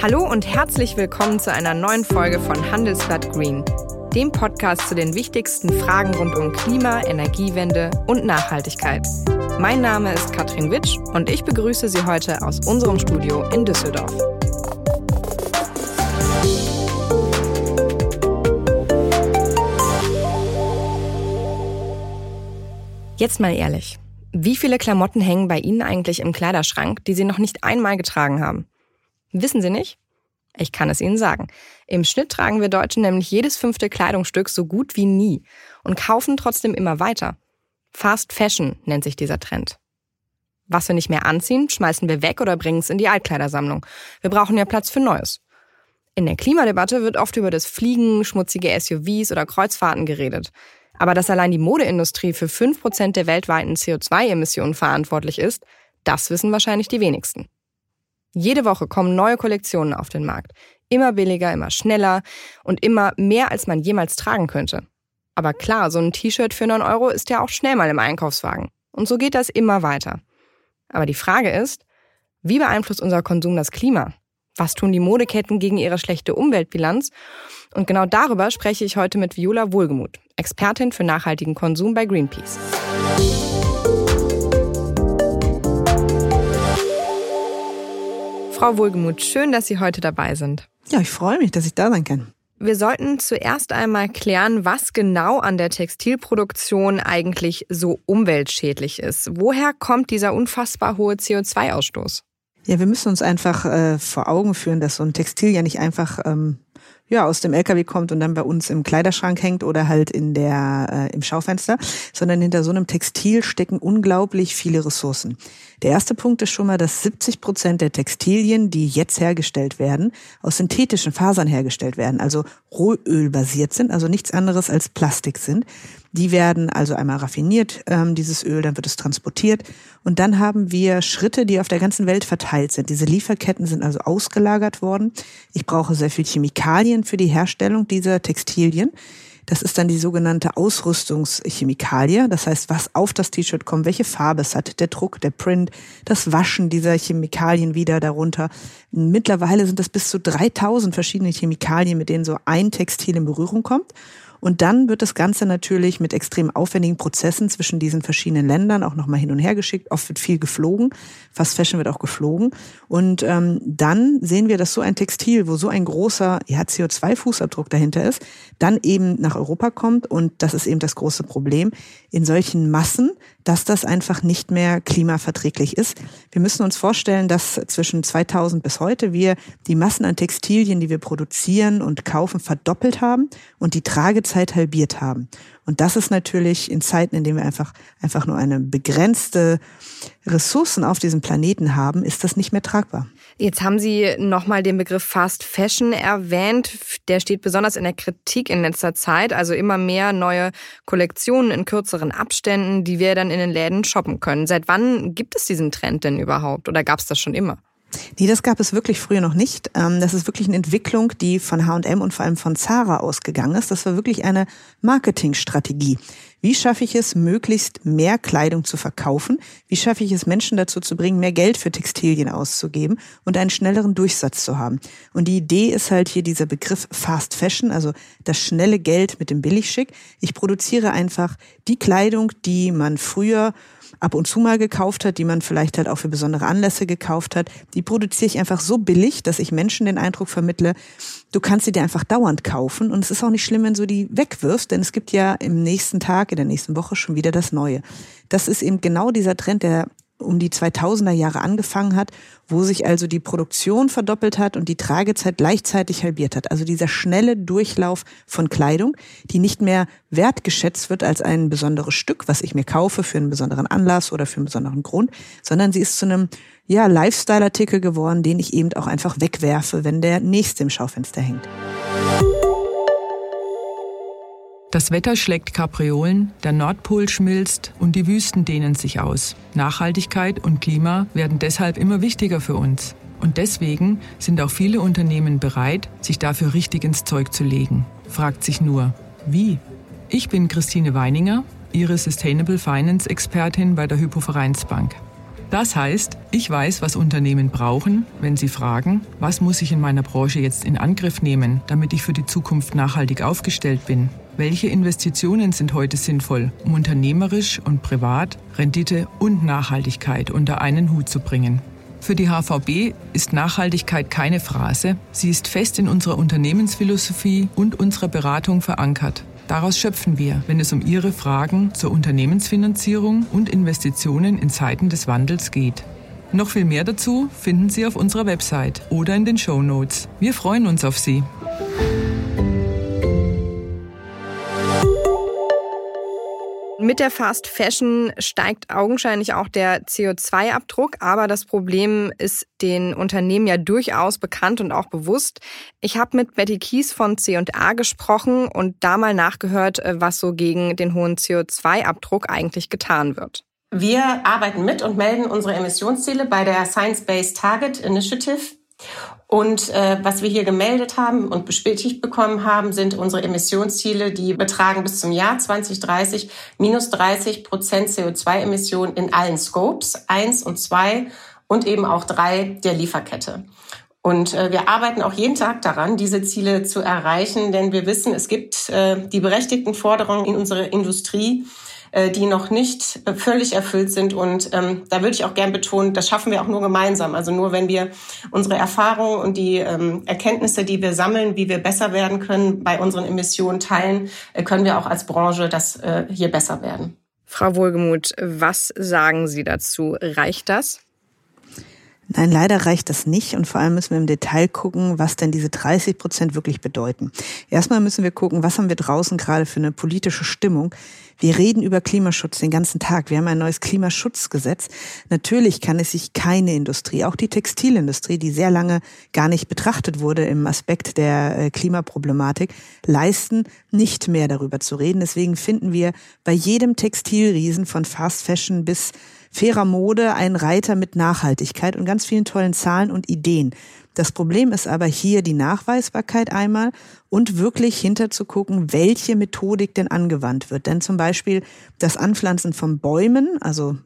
Hallo und herzlich willkommen zu einer neuen Folge von Handelsblatt Green, dem Podcast zu den wichtigsten Fragen rund um Klima, Energiewende und Nachhaltigkeit. Mein Name ist Katrin Witsch und ich begrüße Sie heute aus unserem Studio in Düsseldorf. Jetzt mal ehrlich. Wie viele Klamotten hängen bei Ihnen eigentlich im Kleiderschrank, die Sie noch nicht einmal getragen haben? Wissen Sie nicht? Ich kann es Ihnen sagen. Im Schnitt tragen wir Deutschen nämlich jedes fünfte Kleidungsstück so gut wie nie und kaufen trotzdem immer weiter. Fast Fashion nennt sich dieser Trend. Was wir nicht mehr anziehen, schmeißen wir weg oder bringen es in die Altkleidersammlung. Wir brauchen ja Platz für Neues. In der Klimadebatte wird oft über das Fliegen, schmutzige SUVs oder Kreuzfahrten geredet. Aber dass allein die Modeindustrie für 5% der weltweiten CO2-Emissionen verantwortlich ist, das wissen wahrscheinlich die wenigsten. Jede Woche kommen neue Kollektionen auf den Markt. Immer billiger, immer schneller und immer mehr, als man jemals tragen könnte. Aber klar, so ein T-Shirt für 9 Euro ist ja auch schnell mal im Einkaufswagen. Und so geht das immer weiter. Aber die Frage ist, wie beeinflusst unser Konsum das Klima? Was tun die Modeketten gegen ihre schlechte Umweltbilanz? Und genau darüber spreche ich heute mit Viola Wohlgemuth, Expertin für nachhaltigen Konsum bei Greenpeace. Frau Wohlgemuth, schön, dass Sie heute dabei sind. Ja, ich freue mich, dass ich da sein kann. Wir sollten zuerst einmal klären, was genau an der Textilproduktion eigentlich so umweltschädlich ist. Woher kommt dieser unfassbar hohe CO2-Ausstoß? Ja, wir müssen uns einfach äh, vor Augen führen, dass so ein Textil ja nicht einfach ähm, ja aus dem LKW kommt und dann bei uns im Kleiderschrank hängt oder halt in der äh, im Schaufenster, sondern hinter so einem Textil stecken unglaublich viele Ressourcen. Der erste Punkt ist schon mal, dass 70 Prozent der Textilien, die jetzt hergestellt werden, aus synthetischen Fasern hergestellt werden, also Rohöl-basiert sind, also nichts anderes als Plastik sind. Die werden also einmal raffiniert, ähm, dieses Öl, dann wird es transportiert und dann haben wir Schritte, die auf der ganzen Welt verteilt sind. Diese Lieferketten sind also ausgelagert worden. Ich brauche sehr viel Chemikalien für die Herstellung dieser Textilien. Das ist dann die sogenannte Ausrüstungschemikalie. Das heißt, was auf das T-Shirt kommt, welche Farbe es hat, der Druck, der Print, das Waschen dieser Chemikalien wieder darunter. Mittlerweile sind das bis zu 3000 verschiedene Chemikalien, mit denen so ein Textil in Berührung kommt. Und dann wird das Ganze natürlich mit extrem aufwendigen Prozessen zwischen diesen verschiedenen Ländern auch nochmal hin und her geschickt. Oft wird viel geflogen. Fast Fashion wird auch geflogen. Und ähm, dann sehen wir, dass so ein Textil, wo so ein großer ja, CO2-Fußabdruck dahinter ist, dann eben nach Europa kommt. Und das ist eben das große Problem. In solchen Massen dass das einfach nicht mehr klimaverträglich ist. Wir müssen uns vorstellen, dass zwischen 2000 bis heute wir die Massen an Textilien, die wir produzieren und kaufen, verdoppelt haben und die Tragezeit halbiert haben. Und das ist natürlich in Zeiten, in denen wir einfach, einfach nur eine begrenzte Ressourcen auf diesem Planeten haben, ist das nicht mehr tragbar. Jetzt haben Sie nochmal den Begriff Fast Fashion erwähnt. Der steht besonders in der Kritik in letzter Zeit. Also immer mehr neue Kollektionen in kürzeren Abständen, die wir dann in den Läden shoppen können. Seit wann gibt es diesen Trend denn überhaupt? Oder gab es das schon immer? Nee, das gab es wirklich früher noch nicht. Ähm, das ist wirklich eine Entwicklung, die von H&M und vor allem von Zara ausgegangen ist. Das war wirklich eine Marketingstrategie. Wie schaffe ich es, möglichst mehr Kleidung zu verkaufen? Wie schaffe ich es, Menschen dazu zu bringen, mehr Geld für Textilien auszugeben und einen schnelleren Durchsatz zu haben? Und die Idee ist halt hier dieser Begriff Fast Fashion, also das schnelle Geld mit dem Billigschick. Ich produziere einfach die Kleidung, die man früher ab und zu mal gekauft hat, die man vielleicht halt auch für besondere Anlässe gekauft hat, die produziere ich einfach so billig, dass ich Menschen den Eindruck vermittle, du kannst sie dir einfach dauernd kaufen und es ist auch nicht schlimm, wenn du die wegwirfst, denn es gibt ja im nächsten Tag, in der nächsten Woche schon wieder das Neue. Das ist eben genau dieser Trend, der um die 2000er Jahre angefangen hat, wo sich also die Produktion verdoppelt hat und die Tragezeit gleichzeitig halbiert hat. Also dieser schnelle Durchlauf von Kleidung, die nicht mehr wertgeschätzt wird als ein besonderes Stück, was ich mir kaufe für einen besonderen Anlass oder für einen besonderen Grund, sondern sie ist zu einem ja, Lifestyle-Artikel geworden, den ich eben auch einfach wegwerfe, wenn der nächste im Schaufenster hängt. Das Wetter schlägt Kapriolen, der Nordpol schmilzt und die Wüsten dehnen sich aus. Nachhaltigkeit und Klima werden deshalb immer wichtiger für uns. Und deswegen sind auch viele Unternehmen bereit, sich dafür richtig ins Zeug zu legen. Fragt sich nur, wie? Ich bin Christine Weininger, Ihre Sustainable Finance Expertin bei der Hypovereinsbank. Das heißt, ich weiß, was Unternehmen brauchen, wenn sie fragen, was muss ich in meiner Branche jetzt in Angriff nehmen, damit ich für die Zukunft nachhaltig aufgestellt bin. Welche Investitionen sind heute sinnvoll, um unternehmerisch und privat Rendite und Nachhaltigkeit unter einen Hut zu bringen? Für die HVB ist Nachhaltigkeit keine Phrase, sie ist fest in unserer Unternehmensphilosophie und unserer Beratung verankert. Daraus schöpfen wir, wenn es um Ihre Fragen zur Unternehmensfinanzierung und Investitionen in Zeiten des Wandels geht. Noch viel mehr dazu finden Sie auf unserer Website oder in den Show Notes. Wir freuen uns auf Sie. Mit der Fast Fashion steigt augenscheinlich auch der CO2-Abdruck, aber das Problem ist den Unternehmen ja durchaus bekannt und auch bewusst. Ich habe mit Betty Kies von C&A gesprochen und da mal nachgehört, äh, was so gegen den hohen CO2-Abdruck eigentlich getan wird. Wir arbeiten mit und melden unsere Emissionsziele bei der Science-Based Target Initiative und äh, was wir hier gemeldet haben und bestätigt bekommen haben, sind unsere Emissionsziele, die betragen bis zum Jahr 2030 minus 30 Prozent CO2-Emissionen in allen Scopes, eins und zwei und eben auch drei der Lieferkette. Und äh, wir arbeiten auch jeden Tag daran, diese Ziele zu erreichen, denn wir wissen, es gibt äh, die berechtigten Forderungen in unserer Industrie, äh, die noch nicht äh, völlig erfüllt sind. Und ähm, da würde ich auch gern betonen, das schaffen wir auch nur gemeinsam. Also nur wenn wir unsere Erfahrungen und die ähm, Erkenntnisse, die wir sammeln, wie wir besser werden können, bei unseren Emissionen teilen, äh, können wir auch als Branche das äh, hier besser werden. Frau Wohlgemuth, was sagen Sie dazu? Reicht das? Nein, leider reicht das nicht und vor allem müssen wir im Detail gucken, was denn diese 30 Prozent wirklich bedeuten. Erstmal müssen wir gucken, was haben wir draußen gerade für eine politische Stimmung. Wir reden über Klimaschutz den ganzen Tag. Wir haben ein neues Klimaschutzgesetz. Natürlich kann es sich keine Industrie, auch die Textilindustrie, die sehr lange gar nicht betrachtet wurde im Aspekt der äh, Klimaproblematik, leisten, nicht mehr darüber zu reden. Deswegen finden wir bei jedem Textilriesen von Fast Fashion bis fairer Mode ein Reiter mit Nachhaltigkeit und ganz vielen tollen Zahlen und Ideen. Das Problem ist aber hier die Nachweisbarkeit einmal und wirklich hinterzugucken, welche Methodik denn angewandt wird. Denn zum Beispiel das Anpflanzen von Bäumen, also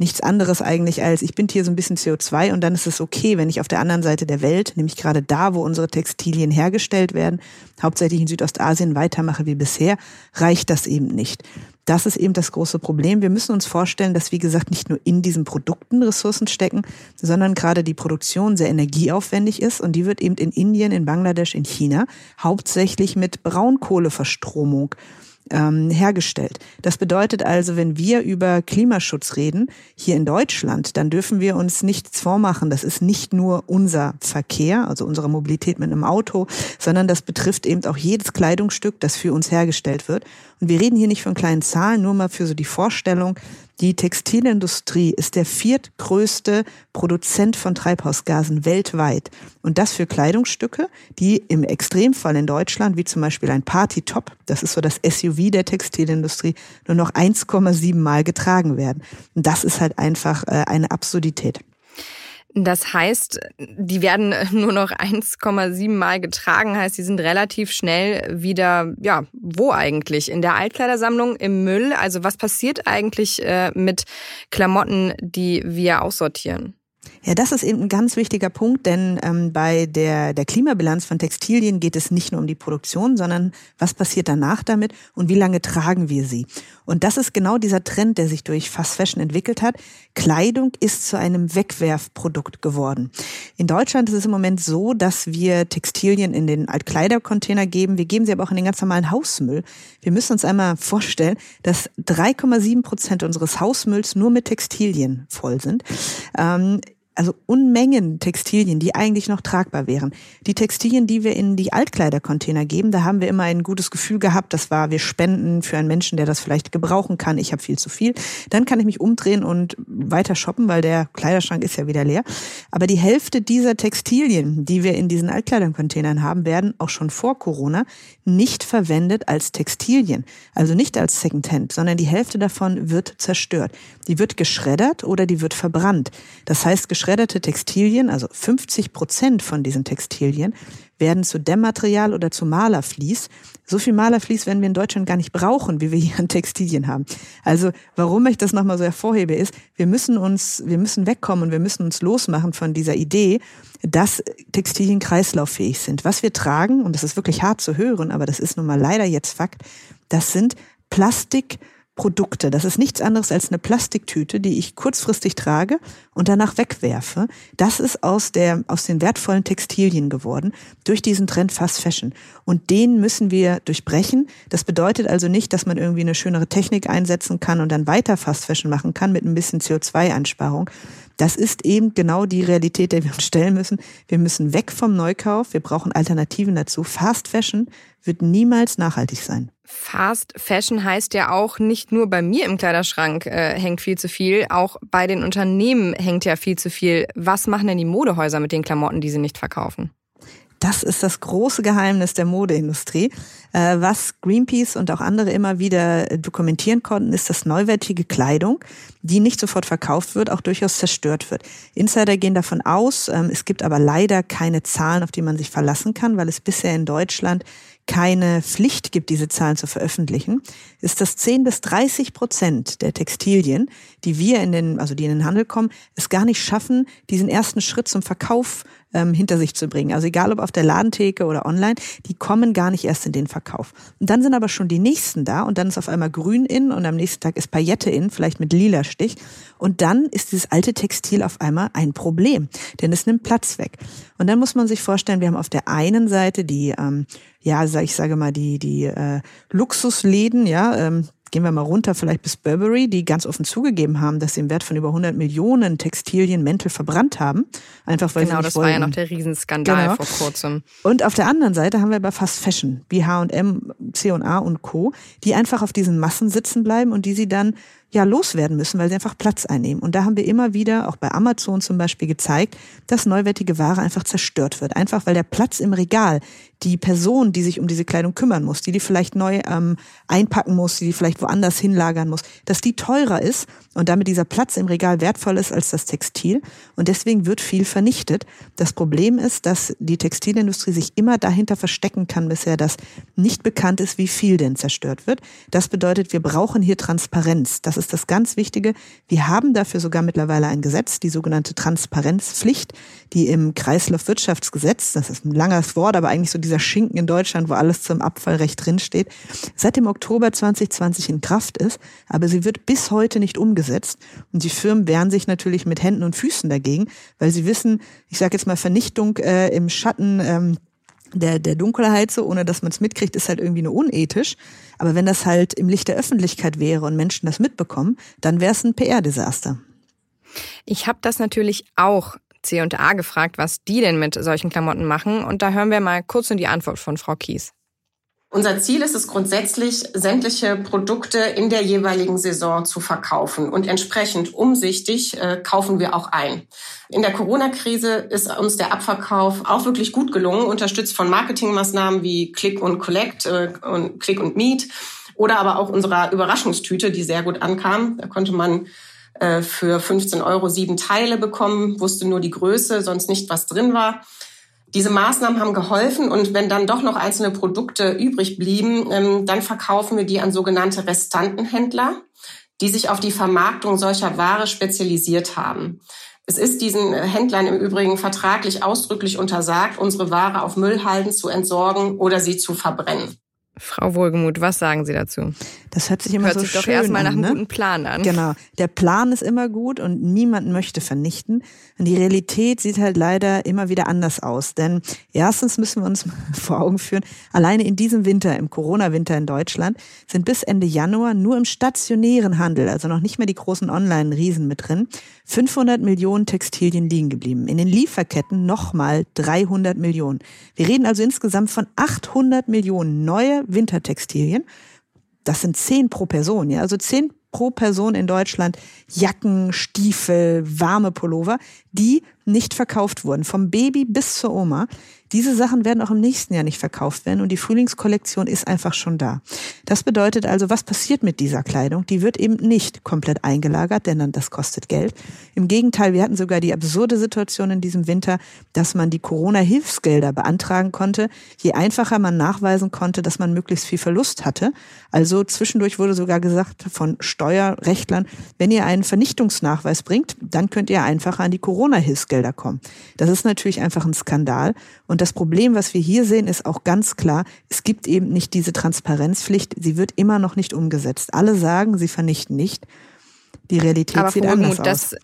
nichts anderes eigentlich als, ich bin hier so ein bisschen CO2 und dann ist es okay, wenn ich auf der anderen Seite der Welt, nämlich gerade da, wo unsere Textilien hergestellt werden, hauptsächlich in Südostasien weitermache wie bisher, reicht das eben nicht. Das ist eben das große Problem. Wir müssen uns vorstellen, dass, wie gesagt, nicht nur in diesen Produkten Ressourcen stecken, sondern gerade die Produktion sehr energieaufwendig ist und die wird eben in Indien, in Bangladesch, in China hauptsächlich mit Braunkohleverstromung ähm, hergestellt. Das bedeutet also, wenn wir über Klimaschutz reden, hier in Deutschland, dann dürfen wir uns nichts vormachen. Das ist nicht nur unser Verkehr, also unsere Mobilität mit einem Auto, sondern das betrifft eben auch jedes Kleidungsstück, das für uns hergestellt wird. Und wir reden hier nicht von kleinen Zahlen, nur mal für so die Vorstellung, die Textilindustrie ist der viertgrößte Produzent von Treibhausgasen weltweit. Und das für Kleidungsstücke, die im Extremfall in Deutschland, wie zum Beispiel ein Party-Top, das ist so das SUV der Textilindustrie, nur noch 1,7 Mal getragen werden. Und das ist halt einfach äh, eine Absurdität. Das heißt, die werden nur noch 1,7 Mal getragen, heißt, sie sind relativ schnell wieder, ja, wo eigentlich? In der Altkleidersammlung, im Müll? Also was passiert eigentlich äh, mit Klamotten, die wir aussortieren? Ja, das ist eben ein ganz wichtiger Punkt, denn ähm, bei der, der Klimabilanz von Textilien geht es nicht nur um die Produktion, sondern was passiert danach damit und wie lange tragen wir sie. Und das ist genau dieser Trend, der sich durch Fast Fashion entwickelt hat. Kleidung ist zu einem Wegwerfprodukt geworden. In Deutschland ist es im Moment so, dass wir Textilien in den Altkleidercontainer geben. Wir geben sie aber auch in den ganz normalen Hausmüll. Wir müssen uns einmal vorstellen, dass 3,7 Prozent unseres Hausmülls nur mit Textilien voll sind. Ähm, also Unmengen Textilien, die eigentlich noch tragbar wären. Die Textilien, die wir in die Altkleidercontainer geben, da haben wir immer ein gutes Gefühl gehabt, das war, wir spenden für einen Menschen, der das vielleicht gebrauchen kann. Ich habe viel zu viel. Dann kann ich mich umdrehen und weiter shoppen, weil der Kleiderschrank ist ja wieder leer. Aber die Hälfte dieser Textilien, die wir in diesen Altkleidercontainern haben, werden auch schon vor Corona nicht verwendet als Textilien. Also nicht als Secondhand, sondern die Hälfte davon wird zerstört. Die wird geschreddert oder die wird verbrannt. Das heißt, geschreddert geschredderte Textilien, also 50 Prozent von diesen Textilien, werden zu Dämmmaterial oder zu Malerflies. So viel Malerflies werden wir in Deutschland gar nicht brauchen, wie wir hier an Textilien haben. Also warum ich das nochmal so hervorhebe, ist, wir müssen uns, wir müssen wegkommen und wir müssen uns losmachen von dieser Idee, dass Textilien kreislauffähig sind. Was wir tragen, und das ist wirklich hart zu hören, aber das ist nun mal leider jetzt Fakt, das sind Plastik, Produkte. Das ist nichts anderes als eine Plastiktüte, die ich kurzfristig trage und danach wegwerfe. Das ist aus der, aus den wertvollen Textilien geworden durch diesen Trend Fast Fashion. Und den müssen wir durchbrechen. Das bedeutet also nicht, dass man irgendwie eine schönere Technik einsetzen kann und dann weiter Fast Fashion machen kann mit ein bisschen CO2-Einsparung. Das ist eben genau die Realität, der wir uns stellen müssen. Wir müssen weg vom Neukauf. Wir brauchen Alternativen dazu. Fast Fashion wird niemals nachhaltig sein. Fast Fashion heißt ja auch, nicht nur bei mir im Kleiderschrank äh, hängt viel zu viel, auch bei den Unternehmen hängt ja viel zu viel. Was machen denn die Modehäuser mit den Klamotten, die sie nicht verkaufen? Das ist das große Geheimnis der Modeindustrie. Äh, was Greenpeace und auch andere immer wieder dokumentieren konnten, ist, dass neuwertige Kleidung, die nicht sofort verkauft wird, auch durchaus zerstört wird. Insider gehen davon aus, ähm, es gibt aber leider keine Zahlen, auf die man sich verlassen kann, weil es bisher in Deutschland keine Pflicht gibt, diese Zahlen zu veröffentlichen, ist, dass 10 bis 30 Prozent der Textilien, die wir in den, also die in den Handel kommen, es gar nicht schaffen, diesen ersten Schritt zum Verkauf ähm, hinter sich zu bringen. Also egal ob auf der Ladentheke oder online, die kommen gar nicht erst in den Verkauf. Und dann sind aber schon die nächsten da und dann ist auf einmal grün in und am nächsten Tag ist Paillette in, vielleicht mit lila Stich. Und dann ist dieses alte Textil auf einmal ein Problem, denn es nimmt Platz weg. Und dann muss man sich vorstellen, wir haben auf der einen Seite die ähm, ja, ich sage mal, die, die äh, Luxusläden, ja, ähm, gehen wir mal runter, vielleicht bis Burberry, die ganz offen zugegeben haben, dass sie im Wert von über 100 Millionen Textilien Mäntel verbrannt haben. Einfach weil genau, sie nicht das war wollten. ja noch der Riesenskandal Genau. vor kurzem. Und auf der anderen Seite haben wir aber Fast Fashion, wie H&M, C&A und Co., die einfach auf diesen Massen sitzen bleiben und die sie dann ja loswerden müssen, weil sie einfach Platz einnehmen. Und da haben wir immer wieder, auch bei Amazon zum Beispiel, gezeigt, dass neuwertige Ware einfach zerstört wird. Einfach weil der Platz im Regal, die Person, die sich um diese Kleidung kümmern muss, die die vielleicht neu ähm, einpacken muss, die die vielleicht woanders hinlagern muss, dass die teurer ist und damit dieser Platz im Regal wertvoll ist als das Textil. Und deswegen wird viel vernichtet. Das Problem ist, dass die Textilindustrie sich immer dahinter verstecken kann bisher, dass nicht bekannt ist, wie viel denn zerstört wird. Das bedeutet, wir brauchen hier Transparenz. Das ist das ganz Wichtige. Wir haben dafür sogar mittlerweile ein Gesetz, die sogenannte Transparenzpflicht, die im Kreislaufwirtschaftsgesetz, das ist ein langes Wort, aber eigentlich so dieser Schinken in Deutschland, wo alles zum Abfallrecht drinsteht, seit dem Oktober 2020 in Kraft ist. Aber sie wird bis heute nicht umgesetzt. Und die Firmen wehren sich natürlich mit Händen und Füßen dagegen, weil sie wissen, ich sage jetzt mal Vernichtung äh, im Schatten ähm, der, der Dunkelheit so, ohne dass man es mitkriegt, ist halt irgendwie nur unethisch. Aber wenn das halt im Licht der Öffentlichkeit wäre und Menschen das mitbekommen, dann wäre es ein PR-Desaster. Ich habe das natürlich auch C&A gefragt, was die denn mit solchen Klamotten machen. Und da hören wir mal kurz in die Antwort von Frau Kies. Unser Ziel ist es grundsätzlich, sämtliche Produkte in der jeweiligen Saison zu verkaufen. Und entsprechend umsichtig äh, kaufen wir auch ein. In der Corona-Krise ist uns der Abverkauf auch wirklich gut gelungen, unterstützt von Marketingmaßnahmen wie Click und Collect äh, und Click und Meet oder aber auch unserer Überraschungstüte, die sehr gut ankam. Da konnte man äh, für 15 Euro sieben Teile bekommen, wusste nur die Größe, sonst nicht, was drin war. Diese Maßnahmen haben geholfen und wenn dann doch noch einzelne Produkte übrig blieben, ähm, dann verkaufen wir die an sogenannte Restantenhändler, die sich auf die Vermarktung solcher Ware spezialisiert haben. Es ist diesen Händlern im Übrigen vertraglich ausdrücklich untersagt, unsere Ware auf Müllhalden zu entsorgen oder sie zu verbrennen. Frau Wohlgemuth, was sagen Sie dazu? Das hört sich immer Hört so sich doch schön erstmal nach einem ne? guten Plan an. Genau. Der Plan ist immer gut und niemand möchte vernichten. Und die Realität sieht halt leider immer wieder anders aus. Denn erstens müssen wir uns vor Augen führen, alleine in diesem Winter, im Corona-Winter in Deutschland, sind bis Ende Januar nur im stationären Handel, also noch nicht mehr die großen Online-Riesen mit drin, 500 Millionen Textilien liegen geblieben. In den Lieferketten nochmal 300 Millionen. Wir reden also insgesamt von 800 Millionen neue Wintertextilien. Das sind zehn pro Person, ja, also zehn pro Person in Deutschland Jacken, Stiefel, warme Pullover, die nicht verkauft wurden, vom Baby bis zur Oma, diese Sachen werden auch im nächsten Jahr nicht verkauft werden und die Frühlingskollektion ist einfach schon da. Das bedeutet also, was passiert mit dieser Kleidung? Die wird eben nicht komplett eingelagert, denn das kostet Geld. Im Gegenteil, wir hatten sogar die absurde Situation in diesem Winter, dass man die Corona-Hilfsgelder beantragen konnte, je einfacher man nachweisen konnte, dass man möglichst viel Verlust hatte. Also zwischendurch wurde sogar gesagt von Steuerrechtlern, wenn ihr einen Vernichtungsnachweis bringt, dann könnt ihr einfacher an die Corona-Hilfsgelder kommen. Das ist natürlich einfach ein Skandal und und das Problem, was wir hier sehen, ist auch ganz klar, es gibt eben nicht diese Transparenzpflicht. Sie wird immer noch nicht umgesetzt. Alle sagen, sie vernichten nicht. Die Realität Aber sieht anders aus. Das,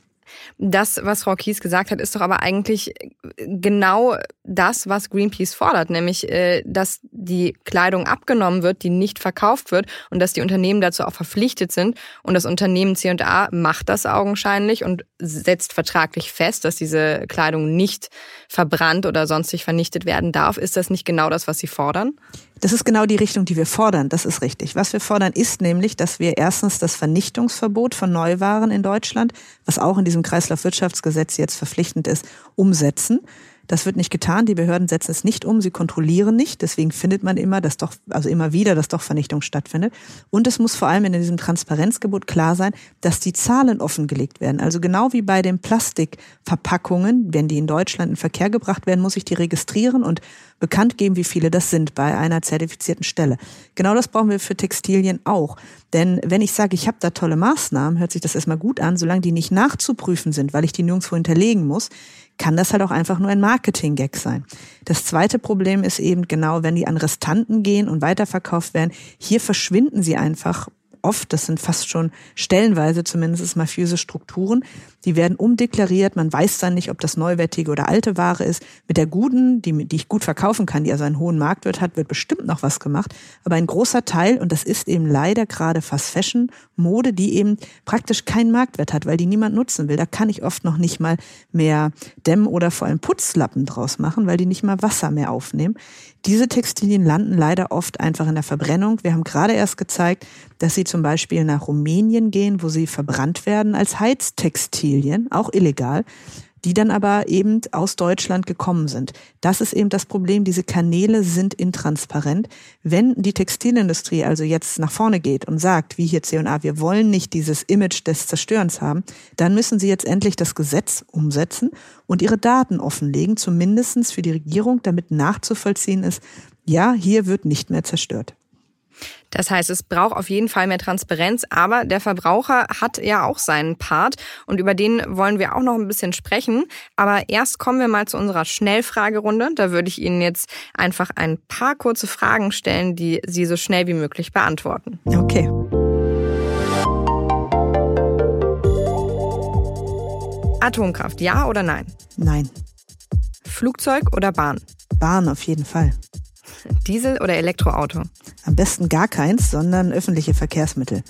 was Frau Kies gesagt hat, ist doch aber eigentlich genau das, was Greenpeace fordert, nämlich, äh, dass die Kleidung abgenommen wird, die nicht verkauft wird und dass die Unternehmen dazu auch verpflichtet sind. Und das Unternehmen C&A macht das augenscheinlich und setzt vertraglich fest, dass diese Kleidung nicht verbrannt oder sonstig vernichtet werden darf. Ist das nicht genau das, was Sie fordern? Das ist genau die Richtung, die wir fordern. Das ist richtig. Was wir fordern, ist nämlich, dass wir erstens das Vernichtungsverbot von Neuwaren in Deutschland, was auch in diesem Kreislaufwirtschaftsgesetz jetzt verpflichtend ist, umsetzen. Das wird nicht getan. Die Behörden setzen es nicht um. Sie kontrollieren nicht. Deswegen findet man immer, dass doch, also immer wieder, dass doch Vernichtung stattfindet. Und es muss vor allem in diesem Transparenzgebot klar sein, dass die Zahlen offengelegt werden. Also genau wie bei den Plastikverpackungen, wenn die in Deutschland in Verkehr gebracht werden, muss ich die registrieren und bekannt geben, wie viele das sind bei einer zertifizierten Stelle. Genau das brauchen wir für Textilien auch. Denn wenn ich sage, ich habe da tolle Maßnahmen, hört sich das erstmal gut an, solange die nicht nachzuprüfen sind, weil ich die nirgendwo hinterlegen muss, kann das halt auch einfach nur ein Marketing-Gag sein. Das zweite Problem ist eben genau, wenn die an Restanten gehen und weiterverkauft werden, hier verschwinden sie einfach oft, das sind fast schon stellenweise zumindest mafiöse Strukturen, die werden umdeklariert, man weiß dann nicht, ob das neuwertige oder alte Ware ist. Mit der guten, die, die ich gut verkaufen kann, die also einen hohen Marktwert hat, wird bestimmt noch was gemacht. Aber ein großer Teil, und das ist eben leider gerade Fast Fashion, Mode, die eben praktisch keinen Marktwert hat, weil die niemand nutzen will. Da kann ich oft noch nicht mal mehr Dämm- oder vor allem Putzlappen draus machen, weil die nicht mal Wasser mehr aufnehmen. Diese Textilien landen leider oft einfach in der Verbrennung. Wir haben gerade erst gezeigt, dass sie zum Beispiel nach Rumänien gehen, wo sie verbrannt werden als Heiztextilien, auch illegal die dann aber eben aus Deutschland gekommen sind. Das ist eben das Problem. Diese Kanäle sind intransparent. Wenn die Textilindustrie also jetzt nach vorne geht und sagt, wie hier C&A, wir wollen nicht dieses Image des Zerstörens haben, dann müssen sie jetzt endlich das Gesetz umsetzen und ihre Daten offenlegen, zumindestens für die Regierung, damit nachzuvollziehen ist, ja, hier wird nicht mehr zerstört. Das heißt, es braucht auf jeden Fall mehr Transparenz, aber der Verbraucher hat ja auch seinen Part und über den wollen wir auch noch ein bisschen sprechen. Aber erst kommen wir mal zu unserer Schnellfragerunde. Da würde ich Ihnen jetzt einfach ein paar kurze Fragen stellen, die Sie so schnell wie möglich beantworten. Okay. Atomkraft, ja oder nein? Nein. Flugzeug oder Bahn? Bahn auf jeden Fall. Diesel oder Elektroauto? Am besten gar keins, sondern öffentliche Verkehrsmittel.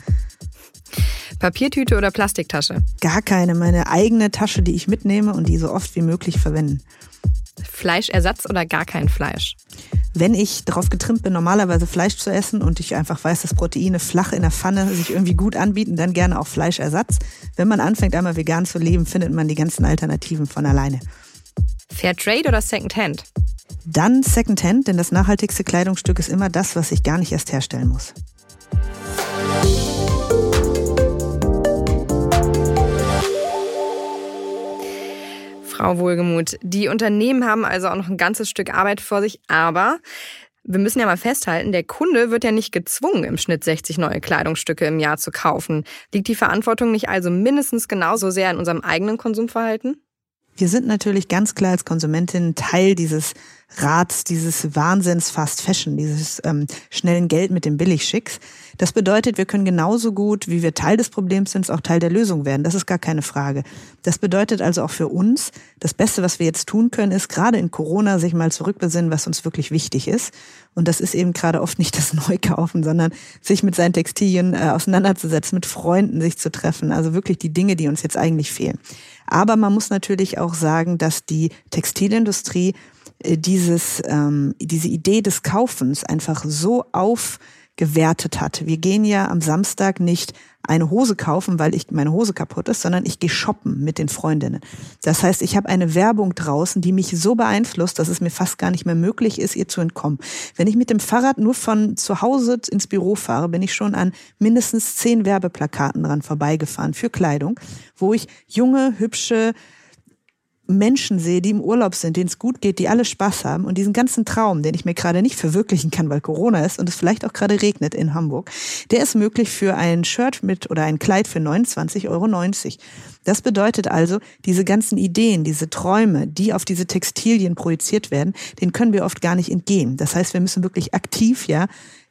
Papiertüte oder Plastiktasche? Gar keine, meine eigene Tasche, die ich mitnehme und die so oft wie möglich verwenden. Fleischersatz oder gar kein Fleisch? Wenn ich darauf getrimmt bin, normalerweise Fleisch zu essen und ich einfach weiß, dass Proteine flach in der Pfanne sich irgendwie gut anbieten, dann gerne auch Fleischersatz. Wenn man anfängt, einmal vegan zu leben, findet man die ganzen Alternativen von alleine. Fairtrade oder Secondhand? Dann Secondhand, denn das nachhaltigste Kleidungsstück ist immer das, was ich gar nicht erst herstellen muss. Frau Wohlgemuth, die Unternehmen haben also auch noch ein ganzes Stück Arbeit vor sich, aber wir müssen ja mal festhalten, der Kunde wird ja nicht gezwungen, im Schnitt 60 neue Kleidungsstücke im Jahr zu kaufen. Liegt die Verantwortung nicht also mindestens genauso sehr in unserem eigenen Konsumverhalten? Wir sind natürlich ganz klar als Konsumentin Teil dieses Rats, dieses Wahnsinns Fast Fashion, dieses ähm, schnellen Geld mit dem Billigschicks. Das bedeutet, wir können genauso gut, wie wir Teil des Problems sind, auch Teil der Lösung werden. Das ist gar keine Frage. Das bedeutet also auch für uns, das Beste, was wir jetzt tun können, ist gerade in Corona sich mal zurückbesinnen, was uns wirklich wichtig ist. Und das ist eben gerade oft nicht das Neukaufen, sondern sich mit seinen Textilien äh, auseinanderzusetzen, mit Freunden sich zu treffen. Also wirklich die Dinge, die uns jetzt eigentlich fehlen. Aber man muss natürlich auch sagen, dass die Textilindustrie dieses, ähm, diese Idee des Kaufens einfach so auf gewertet hat. Wir gehen ja am Samstag nicht eine Hose kaufen, weil ich meine Hose kaputt ist, sondern ich gehe shoppen mit den Freundinnen. Das heißt, ich habe eine Werbung draußen, die mich so beeinflusst, dass es mir fast gar nicht mehr möglich ist, ihr zu entkommen. Wenn ich mit dem Fahrrad nur von zu Hause ins Büro fahre, bin ich schon an mindestens zehn Werbeplakaten dran vorbeigefahren für Kleidung, wo ich junge, hübsche, Menschen sehe, die im Urlaub sind, denen es gut geht, die alle Spaß haben und diesen ganzen Traum, den ich mir gerade nicht verwirklichen kann, weil Corona ist und es vielleicht auch gerade regnet in Hamburg, der ist möglich für ein Shirt mit oder ein Kleid für 29,90 Euro. Das bedeutet also, diese ganzen Ideen, diese Träume, die auf diese Textilien projiziert werden, denen können wir oft gar nicht entgehen. Das heißt, wir müssen wirklich aktiv, ja,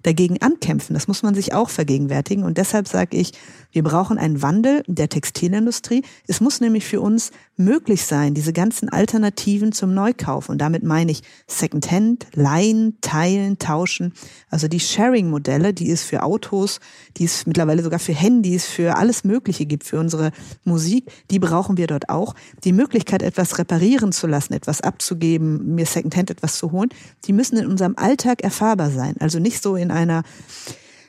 dagegen ankämpfen. Das muss man sich auch vergegenwärtigen. Und deshalb sage ich, wir brauchen einen Wandel der Textilindustrie. Es muss nämlich für uns möglich sein, diese ganzen Alternativen zum Neukauf. Und damit meine ich Secondhand, Leihen, Teilen, Tauschen. Also die Sharing-Modelle, die es für Autos, die es mittlerweile sogar für Handys, für alles Mögliche gibt, für unsere Musik, die brauchen wir dort auch. Die Möglichkeit, etwas reparieren zu lassen, etwas abzugeben, mir Secondhand etwas zu holen, die müssen in unserem Alltag erfahrbar sein. Also nicht so in einer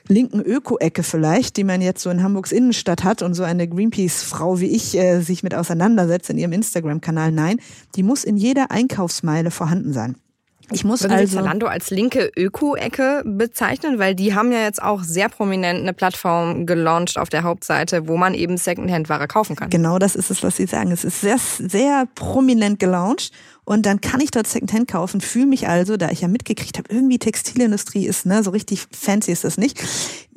linken Öko-Ecke vielleicht, die man jetzt so in Hamburgs Innenstadt hat und so eine Greenpeace-Frau wie ich äh, sich mit auseinandersetzt in ihrem Instagram-Kanal. Nein, die muss in jeder Einkaufsmeile vorhanden sein. Ich muss Würden also Sie Zalando als linke Öko-Ecke bezeichnen, weil die haben ja jetzt auch sehr prominent eine Plattform gelauncht auf der Hauptseite, wo man eben Secondhand-Ware kaufen kann. Genau, das ist es, was Sie sagen. Es ist sehr, sehr prominent gelauncht und dann kann ich dort Secondhand kaufen, fühle mich also, da ich ja mitgekriegt habe, irgendwie Textilindustrie ist, ne, so richtig fancy ist das nicht.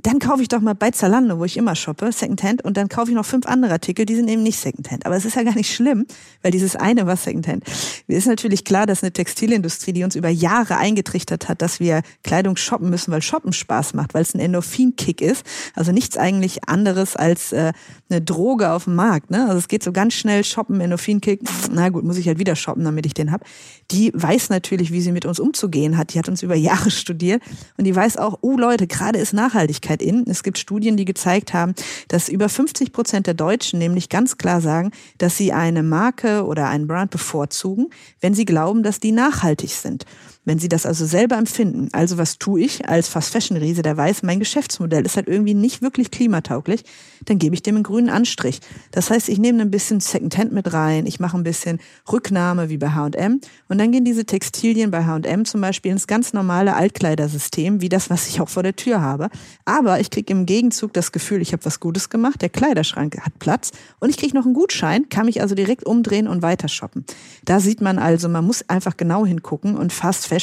Dann kaufe ich doch mal bei Zalando, wo ich immer shoppe, Secondhand, und dann kaufe ich noch fünf andere Artikel, die sind eben nicht Secondhand. Aber es ist ja gar nicht schlimm, weil dieses eine war Secondhand. Mir ist natürlich klar, dass eine Textilindustrie, die uns über Jahre eingetrichtert hat, dass wir Kleidung shoppen müssen, weil Shoppen Spaß macht, weil es ein Endorphin-Kick ist. Also nichts eigentlich anderes als äh, eine Droge auf dem Markt. Ne? Also es geht so ganz schnell shoppen, Endorphin-Kick. Na gut, muss ich halt wieder shoppen, damit ich den habe, die weiß natürlich, wie sie mit uns umzugehen hat. Die hat uns über Jahre studiert und die weiß auch, oh Leute, gerade ist Nachhaltigkeit in. Es gibt Studien, die gezeigt haben, dass über 50 Prozent der Deutschen nämlich ganz klar sagen, dass sie eine Marke oder einen Brand bevorzugen, wenn sie glauben, dass die nachhaltig sind. Wenn Sie das also selber empfinden, also was tue ich als Fast Fashion Riese, der weiß, mein Geschäftsmodell ist halt irgendwie nicht wirklich klimatauglich, dann gebe ich dem einen grünen Anstrich. Das heißt, ich nehme ein bisschen Secondhand mit rein, ich mache ein bisschen Rücknahme wie bei H&M und dann gehen diese Textilien bei H&M zum Beispiel ins ganz normale Altkleidersystem, wie das, was ich auch vor der Tür habe. Aber ich kriege im Gegenzug das Gefühl, ich habe was Gutes gemacht, der Kleiderschrank hat Platz und ich kriege noch einen Gutschein, kann mich also direkt umdrehen und weiter shoppen. Da sieht man also, man muss einfach genau hingucken und Fast Fashion,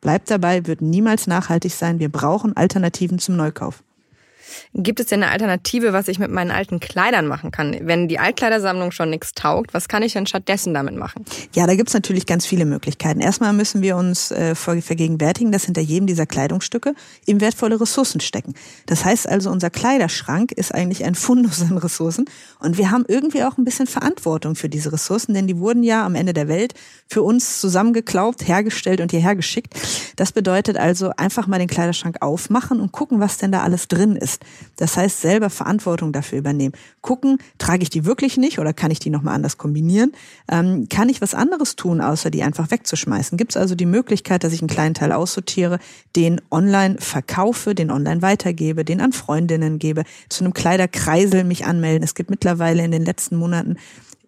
bleibt dabei, wird niemals nachhaltig sein. Wir brauchen Alternativen zum Neukauf. Gibt es denn eine Alternative, was ich mit meinen alten Kleidern machen kann? Wenn die Altkleidersammlung schon nichts taugt, was kann ich denn stattdessen damit machen? Ja, da gibt's natürlich ganz viele Möglichkeiten. Erstmal müssen wir uns äh, vergegenwärtigen, dass hinter jedem dieser Kleidungsstücke eben wertvolle Ressourcen stecken. Das heißt also, unser Kleiderschrank ist eigentlich ein Fundus an Ressourcen und wir haben irgendwie auch ein bisschen Verantwortung für diese Ressourcen, denn die wurden ja am Ende der Welt für uns zusammengeklaubt, hergestellt und hierher geschickt. Das bedeutet also einfach mal den Kleiderschrank aufmachen und gucken, was denn da alles drin ist. Das heißt, selber Verantwortung dafür übernehmen. Gucken, trage ich die wirklich nicht oder kann ich die nochmal anders kombinieren? Ähm, kann ich was anderes tun, außer die einfach wegzuschmeißen? Gibt es also die Möglichkeit, dass ich einen kleinen Teil aussortiere, den online verkaufe, den online weitergebe, den an Freundinnen gebe, zu einem Kleiderkreisel mich anmelden? Es gibt mittlerweile in den letzten Monaten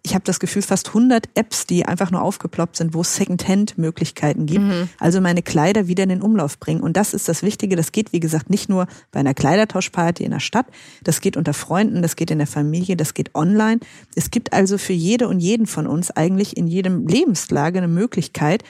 ich habe das Gefühl, fast 100 Apps, die einfach nur aufgeploppt sind, wo es Second-Hand-Möglichkeiten gibt. Mhm. Also meine Kleider wieder in den Umlauf bringen. Und das ist das Wichtige. Das geht, wie gesagt, nicht nur bei einer Kleidertauschparty in der Stadt. Das geht unter Freunden, das geht in der Familie, das geht online. Es gibt also für jede und jeden von uns eigentlich in jedem Lebenslage eine Möglichkeit,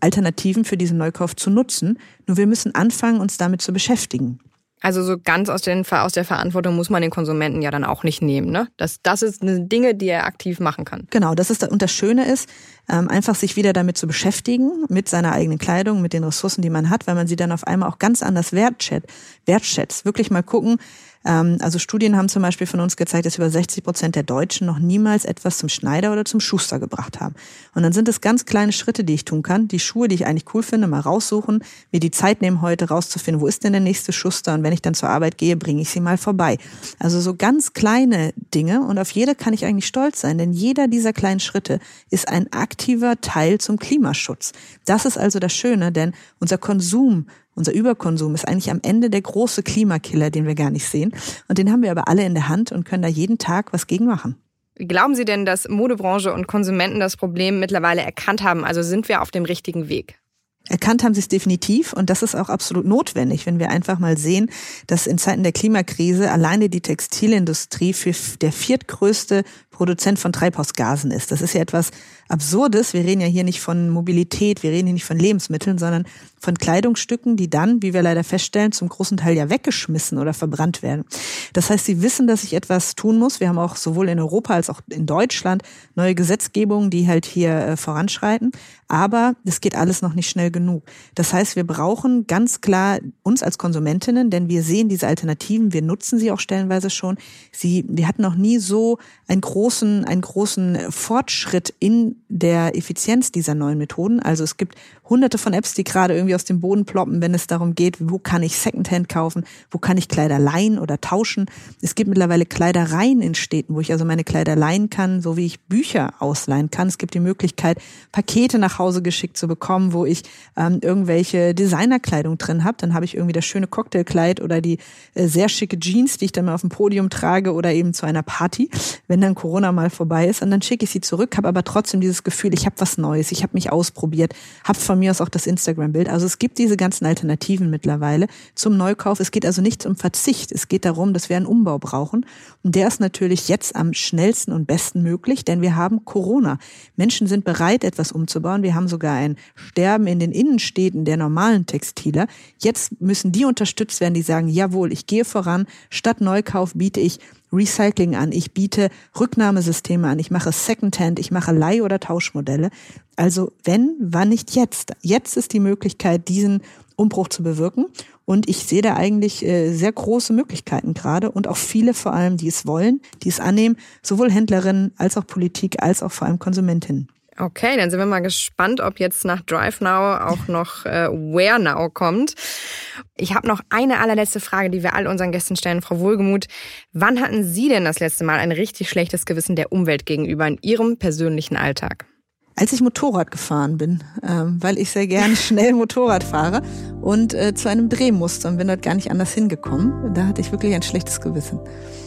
Alternativen für diesen Neukauf zu nutzen. Nur wir müssen anfangen, uns damit zu beschäftigen. Also so ganz aus, den, aus der Verantwortung muss man den Konsumenten ja dann auch nicht nehmen. Ne? Das, das ist eine Dinge, die er aktiv machen kann. Genau, das ist und das Schöne ist, ähm, einfach sich wieder damit zu beschäftigen, mit seiner eigenen Kleidung, mit den Ressourcen, die man hat, weil man sie dann auf einmal auch ganz anders wertschätzt. Wirklich mal gucken, also Studien haben zum Beispiel von uns gezeigt, dass über 60 Prozent der Deutschen noch niemals etwas zum Schneider oder zum Schuster gebracht haben. Und dann sind es ganz kleine Schritte, die ich tun kann. Die Schuhe, die ich eigentlich cool finde, mal raussuchen, mir die Zeit nehmen, heute rauszufinden, wo ist denn der nächste Schuster? Und wenn ich dann zur Arbeit gehe, bringe ich sie mal vorbei. Also so ganz kleine Dinge und auf jede kann ich eigentlich stolz sein, denn jeder dieser kleinen Schritte ist ein aktiver Teil zum Klimaschutz. Das ist also das Schöne, denn unser Konsum Unser Überkonsum ist eigentlich am Ende der große Klimakiller, den wir gar nicht sehen. Und den haben wir aber alle in der Hand und können da jeden Tag was gegen machen. Glauben Sie denn, dass Modebranche und Konsumenten das Problem mittlerweile erkannt haben? Also sind wir auf dem richtigen Weg? Erkannt haben sie es definitiv und das ist auch absolut notwendig, wenn wir einfach mal sehen, dass in Zeiten der Klimakrise alleine die Textilindustrie für der viertgrößte Produzent von Treibhausgasen ist. Das ist ja etwas Absurdes. Wir reden ja hier nicht von Mobilität, wir reden hier nicht von Lebensmitteln, sondern von Kleidungsstücken, die dann, wie wir leider feststellen, zum großen Teil ja weggeschmissen oder verbrannt werden. Das heißt, sie wissen, dass ich etwas tun muss. Wir haben auch sowohl in Europa als auch in Deutschland neue Gesetzgebungen, die halt hier äh, voranschreiten. Aber es geht alles noch nicht schnell genug. Das heißt, wir brauchen ganz klar uns als Konsumentinnen, denn wir sehen diese Alternativen, wir nutzen sie auch stellenweise schon. Sie, wir hatten noch nie so einen großen, einen großen Fortschritt in der Effizienz dieser neuen Methoden. Also es gibt hunderte von Apps, die gerade irgendwie aus dem Boden ploppen, wenn es darum geht, wo kann ich Secondhand kaufen, wo kann ich Kleider leihen oder tauschen. Es gibt mittlerweile Kleidereien in Städten, wo ich also meine Kleider leihen kann, so wie ich Bücher ausleihen kann. Es gibt die Möglichkeit, Pakete nach Hause geschickt zu bekommen, wo ich ähm, irgendwelche Designerkleidung drin habe. Dann habe ich irgendwie das schöne Cocktailkleid oder die äh, sehr schicke Jeans, die ich dann mal auf dem Podium trage oder eben zu einer Party, wenn dann Corona mal vorbei ist. Und dann schicke ich sie zurück, habe aber trotzdem dieses Gefühl, ich habe was Neues, ich habe mich ausprobiert, habe von mir aus auch das Instagram-Bild. Also es gibt diese ganzen Alternativen mittlerweile zum Neukauf. Es geht also nicht um Verzicht. Es geht darum, dass wir einen Umbau brauchen. Und der ist natürlich jetzt am schnellsten und besten möglich, denn wir haben Corona. Menschen sind bereit, etwas umzubauen. Wir haben sogar ein Sterben in den Innenstädten der normalen Textiler. Jetzt müssen die unterstützt werden, die sagen, jawohl, ich gehe voran. Statt Neukauf biete ich Recycling an, ich biete Rücknahmesysteme an, ich mache Secondhand, ich mache Leih- oder Tauschmodelle. Also wenn, wann nicht jetzt? Jetzt ist die Möglichkeit, diesen Umbruch zu bewirken. Und ich sehe da eigentlich äh, sehr große Möglichkeiten gerade und auch viele vor allem, die es wollen, die es annehmen, sowohl Händlerinnen als auch Politik als auch vor allem Konsumentinnen. Okay, dann sind wir mal gespannt, ob jetzt nach Drive Now auch noch äh, Where Now kommt. Ich habe noch eine allerletzte Frage, die wir all unseren Gästen stellen. Frau Wohlgemuth, wann hatten Sie denn das letzte Mal ein richtig schlechtes Gewissen der Umwelt gegenüber in Ihrem persönlichen Alltag? Als ich Motorrad gefahren bin, ähm, weil ich sehr gerne schnell Motorrad fahre und äh, zu einem Dreh musste und bin dort gar nicht anders hingekommen. Da hatte ich wirklich ein schlechtes Gewissen.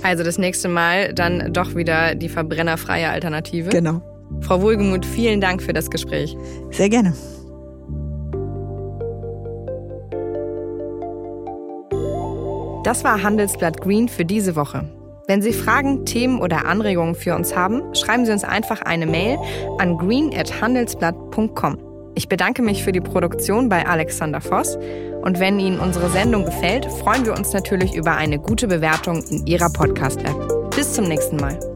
Also das nächste Mal dann doch wieder die verbrennerfreie Alternative? Genau. Frau Wohlgemuth, vielen Dank für das Gespräch. Sehr gerne. Das war Handelsblatt Green für diese Woche. Wenn Sie Fragen, Themen oder Anregungen für uns haben, schreiben Sie uns einfach eine Mail an green@handelsblatt.com. Ich bedanke mich für die Produktion bei Alexander Voss und wenn Ihnen unsere Sendung gefällt, freuen wir uns natürlich über eine gute Bewertung in Ihrer Podcast-App. Bis zum nächsten Mal.